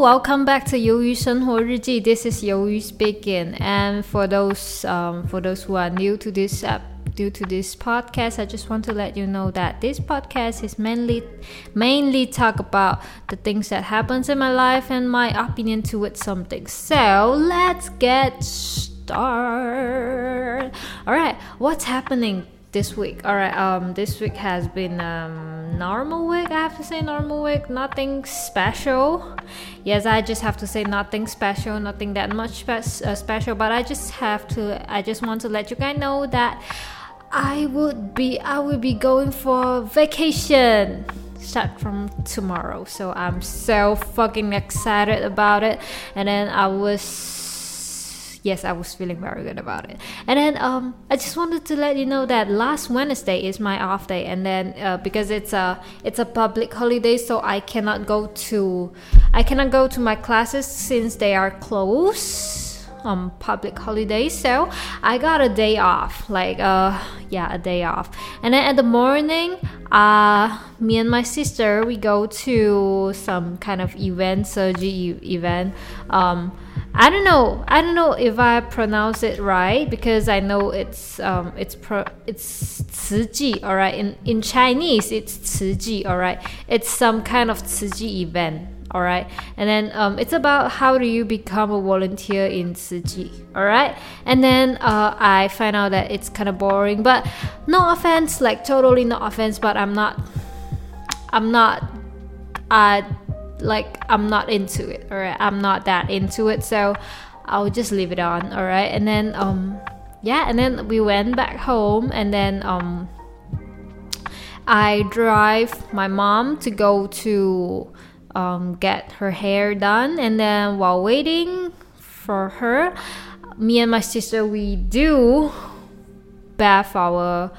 welcome back to 鱿鱼生活日记. This is 鱿鱼 speaking. And for those um, for those who are new to this app, due to this podcast, I just want to let you know that this podcast is mainly mainly talk about the things that happens in my life and my opinion towards something. So let's get started. All right, what's happening This week? All right, um, this week has been um normal week. I have to say normal week. Nothing special. Yes, I just have to say nothing special. Nothing that much spe- uh, special. But I just have to. I just want to let you guys know that I would be I will be going for vacation start from tomorrow so I'm so fucking excited about it and then I was yes I was feeling very good about it. And then um I just wanted to let you know that last Wednesday is my off day and then uh, because it's a it's a public holiday so I cannot go to I cannot go to my classes since they are closed um public holidays so i got a day off like uh yeah a day off. And then at the morning uh me and my sister we go to some kind of event surgery event um I don't know. I don't know if I pronounce it right because I know it's um it's pro it's 慈济, all right. In in Chinese, it's 慈济, all right. It's some kind of 慈济 event, all right. And then um it's about how do you become a volunteer in 慈济, all right. And then uh I find out that it's kind of boring, but no offense, like totally no offense, but I'm not, I'm not, I. Uh, like I'm not into it all right? I'm not that into it so I'll just leave it on all right? And then um yeah and then we went back home and then um I drive my mom to go to um, get her hair done. And then while waiting for her me and my sister we do bath our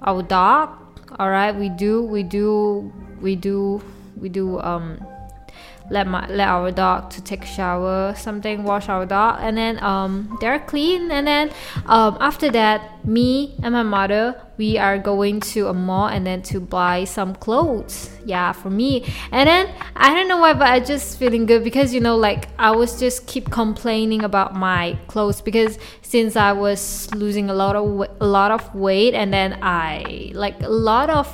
our dog all right? We do we do we do we do um let my let our dog to take a shower something wash our dog and then um they're clean. And then um after that me and my mother we are going to a mall and then to buy some clothes. Yeah for me. And then i don't know why but i just feeling good because you know like i was just keep complaining about my clothes because since i was losing a lot of a lot of weight and then i like a lot of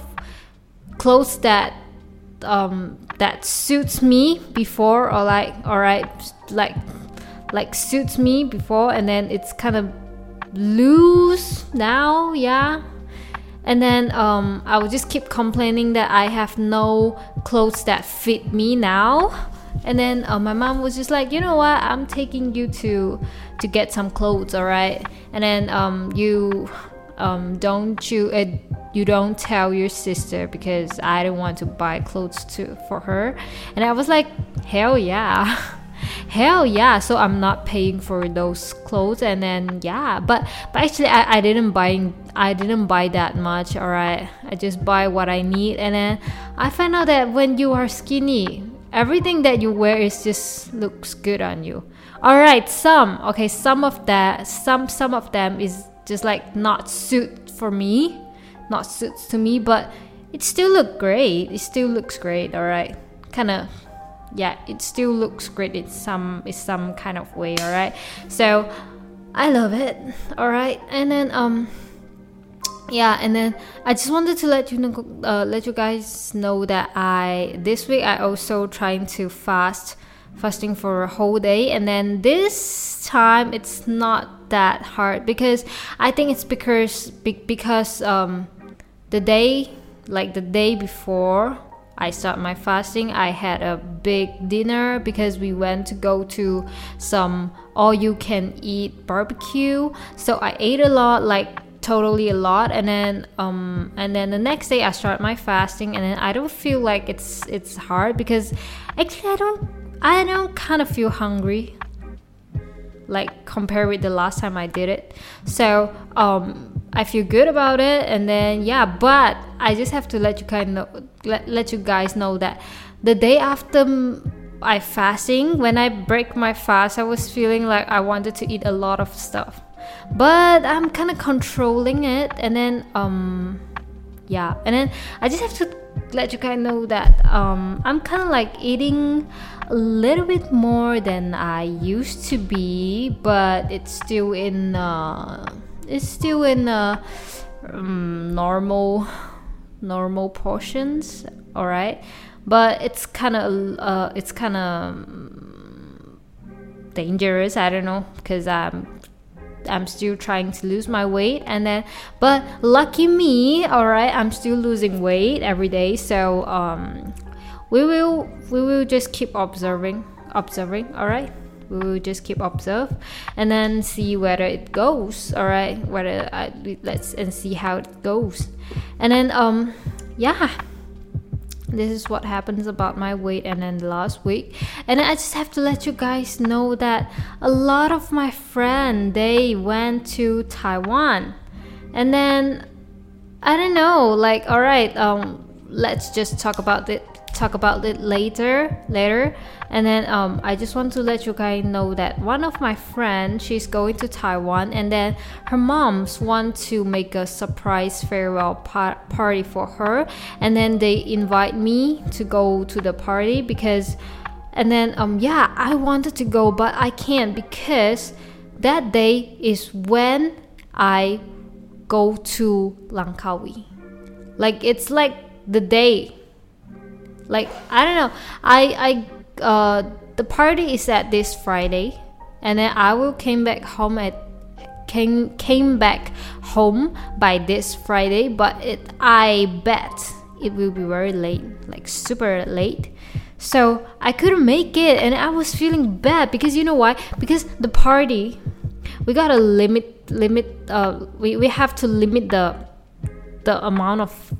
clothes that um that suits me before or like all right like like suits me before and then it's kind of loose now yeah and then um, I would just keep complaining that I have no clothes that fit me now. And then uh, my mom was just like, you know what? I'm taking you to to get some clothes, all right? And then um, you um, don't you uh, you don't tell your sister because I don't want to buy clothes too for her. And I was like, hell yeah. hell yeah. So i'm not paying for those clothes. And then yeah. But but actually i, I didn't buy i didn't buy that much. All right. I just buy what i need. And then i find out that when you are skinny everything that you wear is just looks good on you. All right. Some. Okay. Some of that some some of them is just like not suit for me not suits to me but it still look great. It still looks great all right kind of yeah it still looks great in some in some kind of way all right so i love it all right and then um yeah and then i just wanted to let you know uh, let you guys know that i this week i also trying to fast fasting for a whole day. And then this time it's not that hard because i think it's because because um the day like the day before I start my fasting. I had a big dinner because we went to go to some all you can eat barbecue. So I ate a lot, like totally a lot and then um and then the next day I start my fasting and then I don't feel like it's it's hard because actually I don't I don't kind of feel hungry like compared with the last time I did it. So um I feel good about it, and then yeah, but I just have to let you kind of let, let you guys know that the day after I fasting, when I break my fast, I was feeling like I wanted to eat a lot of stuff, but I'm kind of controlling it, and then um yeah, and then I just have to let you guys know that um, I'm kind of like eating a little bit more than I used to be, but it's still in uh, it's still in uh, um, normal normal portions. All right, but it's kind of uh, it's kind of dangerous. I don't know because I'm I'm still trying to lose my weight and then but lucky me all right I'm still losing weight every day so um we will we will just keep observing observing all right? We will just keep observe and then see whether it goes all right? Whether I, let's and see how it goes. And then um yeah this is what happens about my weight and then the last week. And i just have to let you guys know that a lot of my friend they went to taiwan. And then i don't know like all right um let's just talk about it talk about it later later. And then um, i just want to let you guys know that one of my friends she's going to taiwan and then her moms want to make a surprise farewell par- party for her. And then they invite me to go to the party because and then um yeah i wanted to go but i can't because that day is when i go to langkawi. Like it's like the day like I don't know. I I uh the party is at this Friday, and then I will came back home at came came back home by this Friday. But it I bet it will be very late, like super late. So I couldn't make it, and I was feeling bad because you know why? Because the party, we gotta limit limit. Uh, we we have to limit the the amount of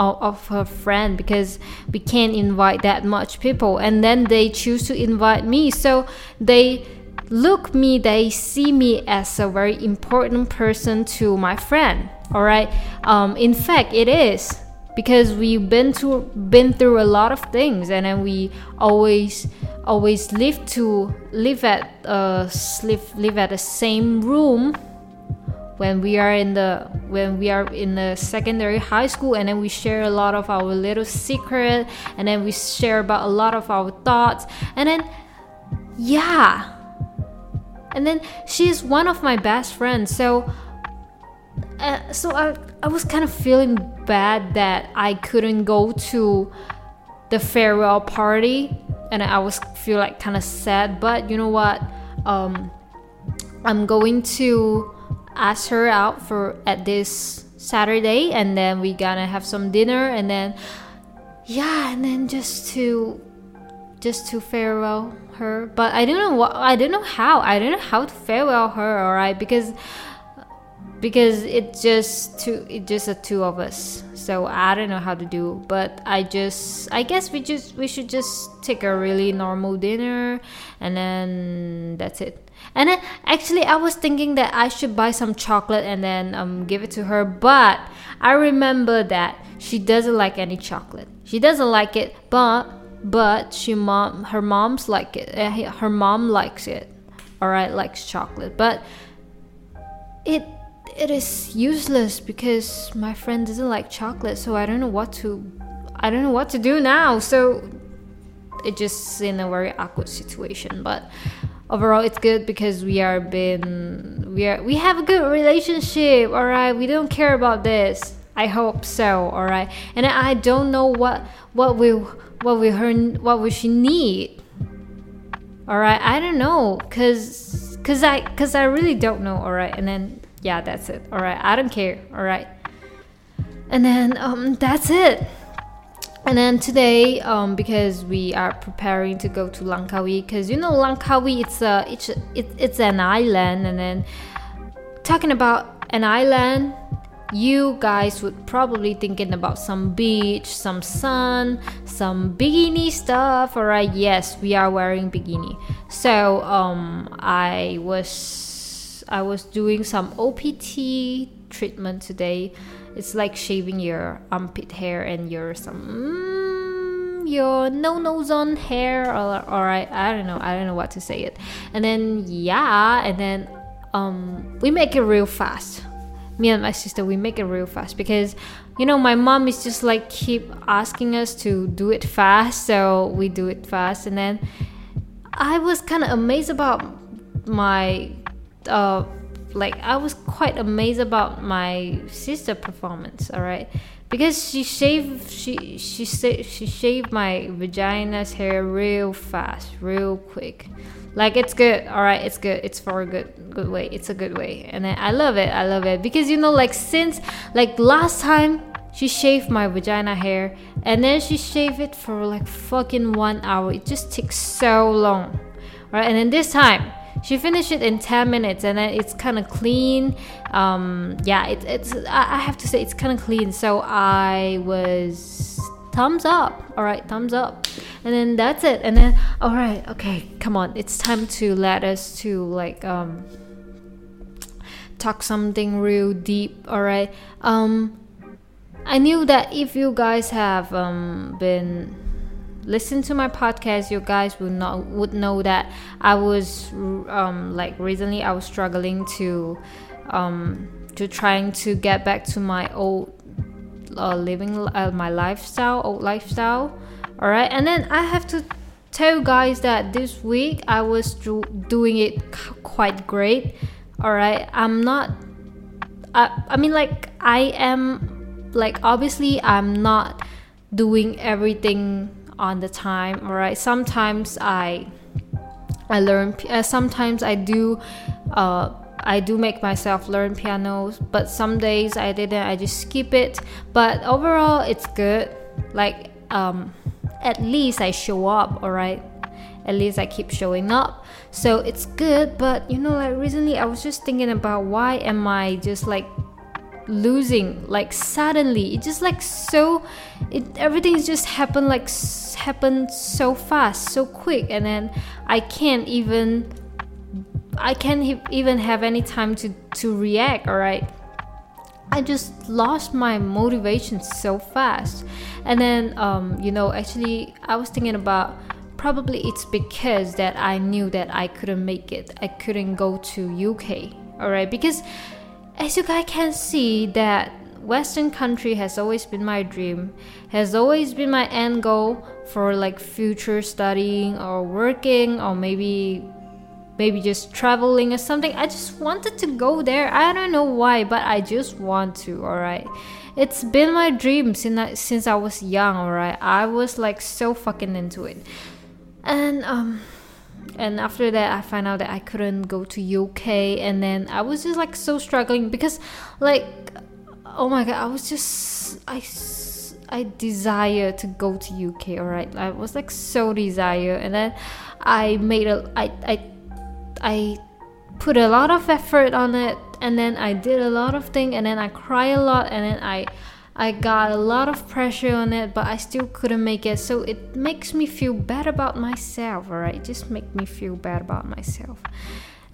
of her friend because we can't invite that much people. And then they choose to invite me. So they look me they see me as a very important person to my friend. All right? Um, in fact it is. Because we've been to been through a lot of things. And then we always always live to live at uh live live at the same room when we are in the when we are in the secondary high school and then we share a lot of our little secret and then we share about a lot of our thoughts and then yeah. And then she's one of my best friends so uh, so I, I was kind of feeling bad that I couldn't go to the farewell party and I was feel like kind of sad but you know what? Um, I'm going to ask her out for at this Saturday and then we gonna have some dinner and then yeah and then just to just to farewell her. But I don't know what I don't know how I don't know how to farewell her alright? Because because it's just two it's just the two of us. So i don't know how to do but i just i guess we just we should just take a really normal dinner and then that's it and then actually i was thinking that i should buy some chocolate and then um, give it to her but i remember that she doesn't like any chocolate. She doesn't like it but but she mom her mom's like it. Eh, her mom likes it. All right likes chocolate. But it it is useless because my friend doesn't like chocolate, so I don't know what to I don't know what to do now. So it just in a very awkward situation, but overall it's good because we are been we are we have a good relationship, all right? We don't care about this. I hope so, all right? And I don't know what what will what will her what will she need. All right? I don't know cuz cuz I cuz I really don't know, all right? And then yeah, that's it. All right, I don't care. All right, and then um, that's it. And then today, um, because we are preparing to go to Langkawi, because you know Langkawi, it's a it's it, it's an island, and then talking about an island, you guys would probably thinking about some beach, some sun, some bikini stuff. Alright, yes, we are wearing bikini. So um, I was I was doing some OPT treatment today. It's like shaving your armpit hair and your some mm, your no no zone hair or or I, I don't know I don't know what to say it. And then yeah, and then um we make it real fast. me and my sister we make it real fast because you know my mom is just like keep asking us to do it fast so we do it fast and then i was kind of amazed about my uh like i was quite amazed about my sister performance all right because she shaved she she she shaved my vagina's hair real fast real quick. Like it's good all right it's good it's for a good good way it's a good way. And i love it i love it. Because you know like since like last time she shaved my vagina hair and then she shaved it for like fucking one hour. It just takes so long right and then this time she finished it in 10 minutes and then it's kind of clean. Um yeah it, it's I, I have to say it's kind of clean so i was thumbs up. All right thumbs up. And then that's it. And then all right okay come on. It's time to let us to like um talk something real deep all right? Um i knew that if you guys have um been listen to my podcast, you guys would not would know that I was um, like recently I was struggling to um, to trying to get back to my old uh, living uh, my lifestyle, old lifestyle. All right, and then I have to tell you guys that this week I was do- doing it quite great. All right, I'm not. I, I mean, like I am, like obviously I'm not doing everything on the time all right? Sometimes i i learn uh, sometimes i do uh, i do make myself learn piano but some days i didn't i just skip it. But overall it's good. Like um at least i show up all right at least i keep showing up. So it's good but you know like recently i was just thinking about why am i just like losing like suddenly it just like so it everything just happened like happened so fast so quick and then i can't even i can't even have any time to to react all right I just lost my motivation so fast. And then, um, you know, actually, I was thinking about probably it's because that I knew that I couldn't make it. I couldn't go to UK, all right? Because as you guys can see that western country has always been my dream has always been my end goal for like future studying or working or maybe maybe just traveling or something. I just wanted to go there. I don't know why but i just want to all right it's been my dream since I, since I was young all right i was like so fucking into it. And um and after that i found out that i couldn't go to uk and then i was just like so struggling because like oh my god i was just i i desire to go to uk all right i was like so desire. And then i made a i i i put a lot of effort on it. And then i did a lot of things and then i cry a lot. And then i I got a lot of pressure on it, but I still couldn't make it. So it makes me feel bad about myself, alright? Just make me feel bad about myself.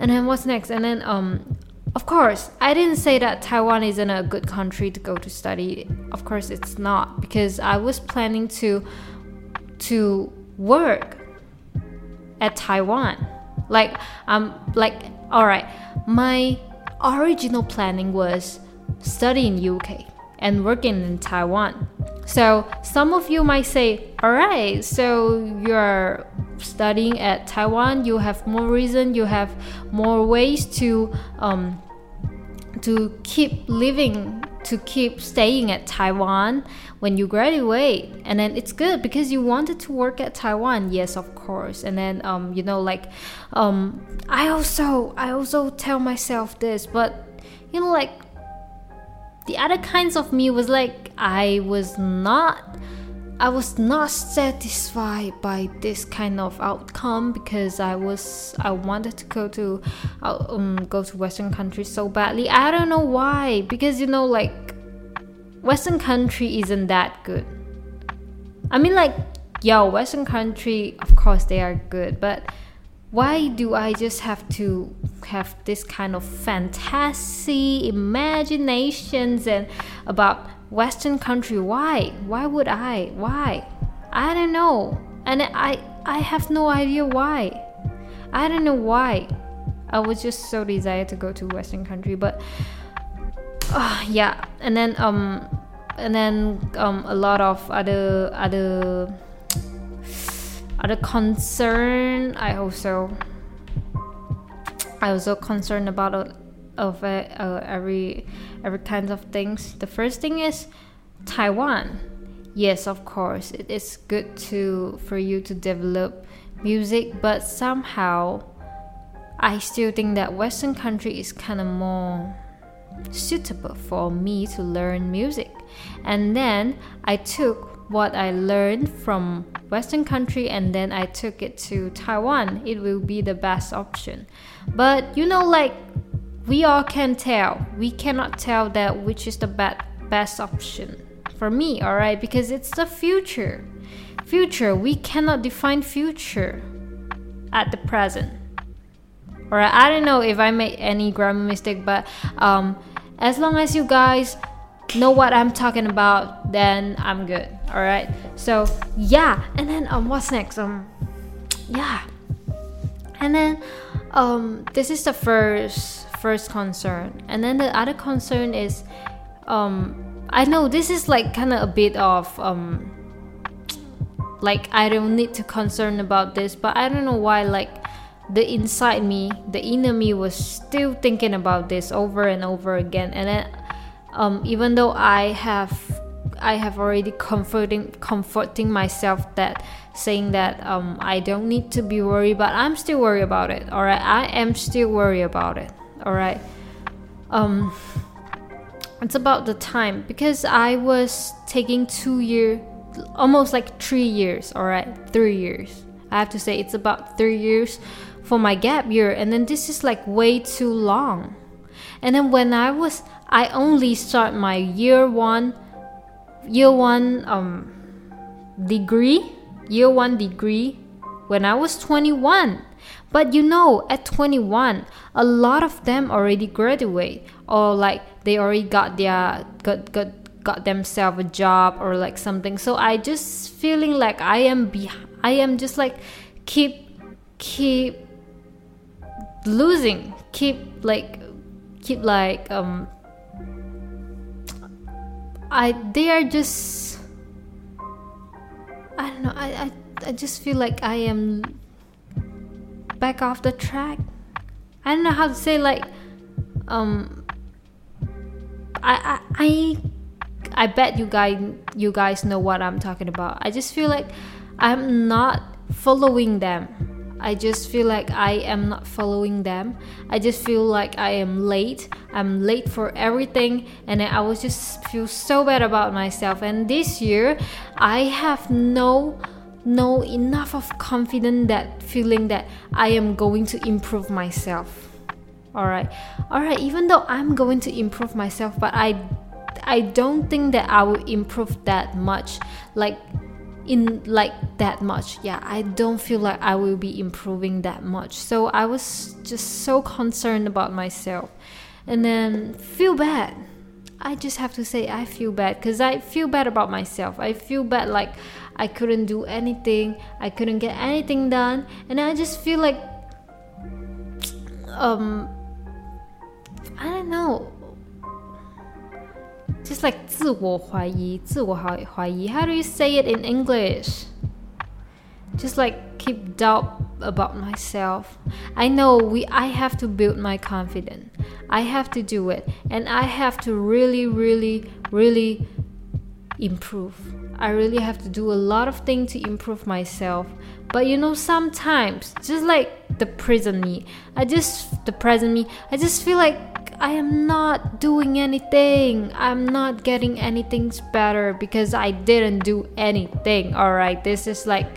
And then what's next? And then um of course, I didn't say that Taiwan isn't a good country to go to study. Of course it's not because I was planning to to work at Taiwan. Like um like all right, my original planning was study in UK and working in Taiwan. So some of you might say, all right, so you're studying at Taiwan, you have more reason, you have more ways to um, to keep living, to keep staying at Taiwan when you graduate, and then it's good because you wanted to work at Taiwan. Yes, of course. And then um, you know, like um, I also I also tell myself this, but you know, like the other kinds of me was like I was not I was not satisfied by this kind of outcome because I was I wanted to go to um go to Western countries so badly. I don't know why because you know like Western country isn't that good. I mean like yo Western country of course they are good but why do I just have to have this kind of fantasy imaginations and about western country? Why? Why would I? Why? I don't know. And I I have no idea why. I don't know why. I was just so desired to go to western country but uh, yeah. And then um and then um a lot of other other other concern i also i also concerned about of uh, every every kinds of things. The first thing is taiwan. Yes of course it is good to for you to develop music but somehow i still think that western country is kind of more suitable for me to learn music. And then I took what I learned from Western country and then I took it to Taiwan. It will be the best option. But you know, like we all can tell, we cannot tell that which is the best best option for me, alright? Because it's the future. Future, we cannot define future at the present or I don't know if I made any grammar mistake, but um, as long as you guys know what I'm talking about, then I'm good. All right. So yeah, and then um, what's next? Um, yeah, and then um, this is the first first concern, and then the other concern is um, I know this is like kind of a bit of um, like I don't need to concern about this, but I don't know why like the inside me, the inner me was still thinking about this over and over again. And then, um, even though I have, I have already comforting, comforting myself that saying that um, I don't need to be worried, but I'm still worried about it. All right, I am still worried about it. All right, um, it's about the time because I was taking two year, almost like three years. All right, three years. I have to say it's about three years for my gap year and then this is like way too long and then when i was i only start my year one year one um degree year one degree when i was 21 but you know at 21 a lot of them already graduate or like they already got their got got got themselves a job or like something. So i just feeling like i am be i am just like keep keep losing keep like keep like um i they are just i don't know i i, I just feel like i am back off the track. I don't know how to say like um i i i, I bet you guys you guys know what i'm talking about. I just feel like i'm not following them I just feel like I am not following them. I just feel like I am late. I'm late for everything and I was just feel so bad about myself. And this year I have no no enough of confidence that feeling that I am going to improve myself. All right. All right, even though I'm going to improve myself, but I I don't think that I will improve that much. Like in like that much. Yeah i don't feel like i will be improving that much. So i was just so concerned about myself. And then feel bad. I just have to say i feel bad because i feel bad about myself. I feel bad like i couldn't do anything. I couldn't get anything done. And i just feel like um i don't know just like 自我怀疑,自我怀疑. How do you say it in English? Just like keep doubt about myself. I know we I have to build my confidence. I have to do it and I have to really really really improve. I really have to do a lot of things to improve myself. But you know sometimes just like the present me, I just the present me, I just feel like I am not doing anything. I'm not getting anything better because I didn't do anything. Alright, this is like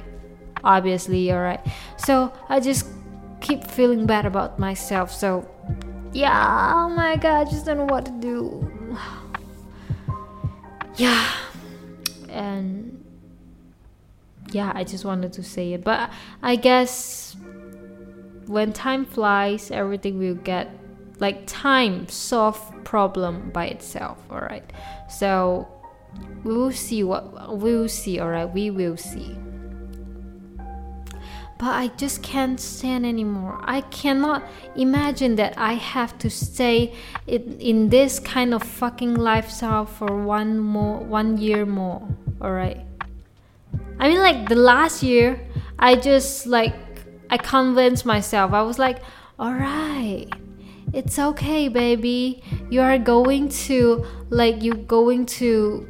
obviously alright. So I just keep feeling bad about myself. So yeah, oh my god, I just don't know what to do. yeah. And yeah, I just wanted to say it. But I guess when time flies, everything will get like time solve problem by itself all right so we will see what we will see all right we will see but I just can't stand anymore. I cannot imagine that I have to stay in, in this kind of fucking lifestyle for one more one year more. All right. I mean like the last year I just like I convinced myself. I was like, "All right. It's okay, baby. You are going to like you're going to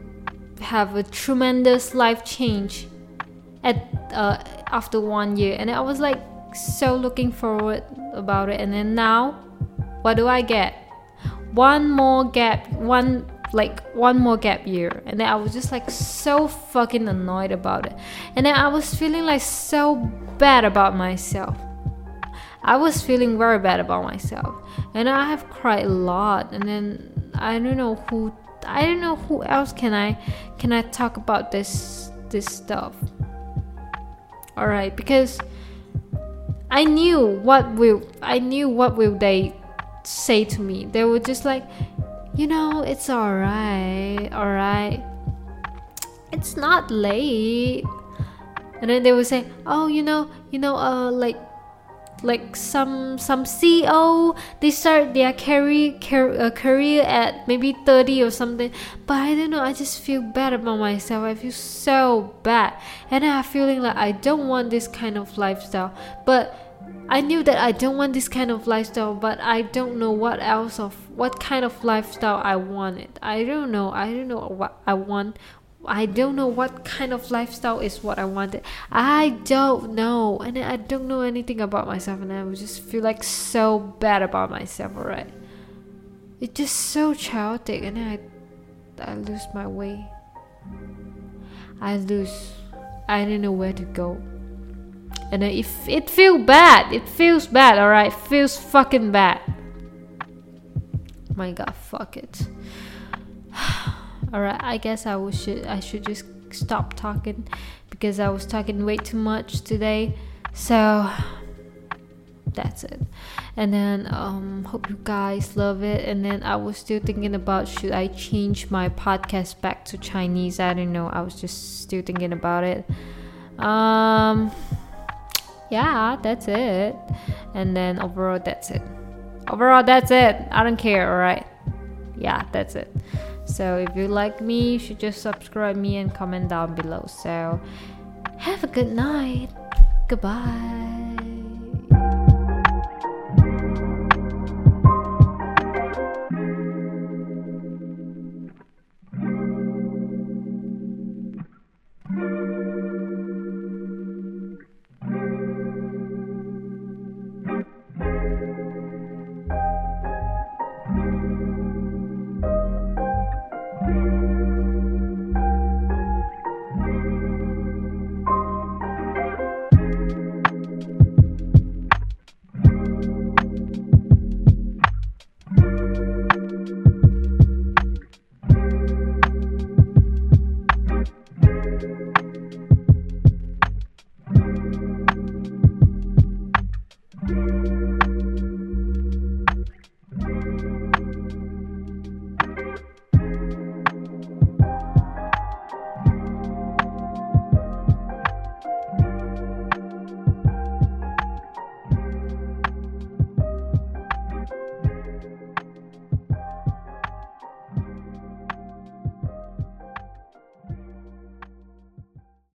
have a tremendous life change at uh, after one year. And i was like so looking forward about it. And then now what do i get? One more gap one like one more gap year. And then i was just like so fucking annoyed about it. And then i was feeling like so bad about myself i was feeling very bad about myself. And i have cried a lot. And then i don't know who i don't know who else can i can i talk about this this stuff. All right because i knew what will i knew what will they say to me. They were just like you know it's all right all right it's not late. And then they would say oh you know you know uh like like some some CEO they start their career uh, career at maybe 30 or something. But I don't know I just feel bad about myself. I feel so bad. And I'm feeling like I don't want this kind of lifestyle. But I knew that I don't want this kind of lifestyle but I don't know what else of what kind of lifestyle I wanted. I don't know I don't know what I want I don't know what kind of lifestyle is what I wanted. I don't know, and I don't know anything about myself, and I just feel like so bad about myself. Alright, it's just so chaotic, and I, I lose my way. I lose. I don't know where to go, and if it feels bad, it feels bad. Alright, feels fucking bad. my God, fuck it. Alright, I guess I should I should just stop talking because I was talking way too much today. So that's it. And then um hope you guys love it. And then I was still thinking about should I change my podcast back to Chinese? I don't know. I was just still thinking about it. Um yeah, that's it. And then overall that's it. Overall that's it. I don't care, alright? Yeah, that's it. So if you like me, you should just subscribe me and comment down below. So have a good night. Goodbye.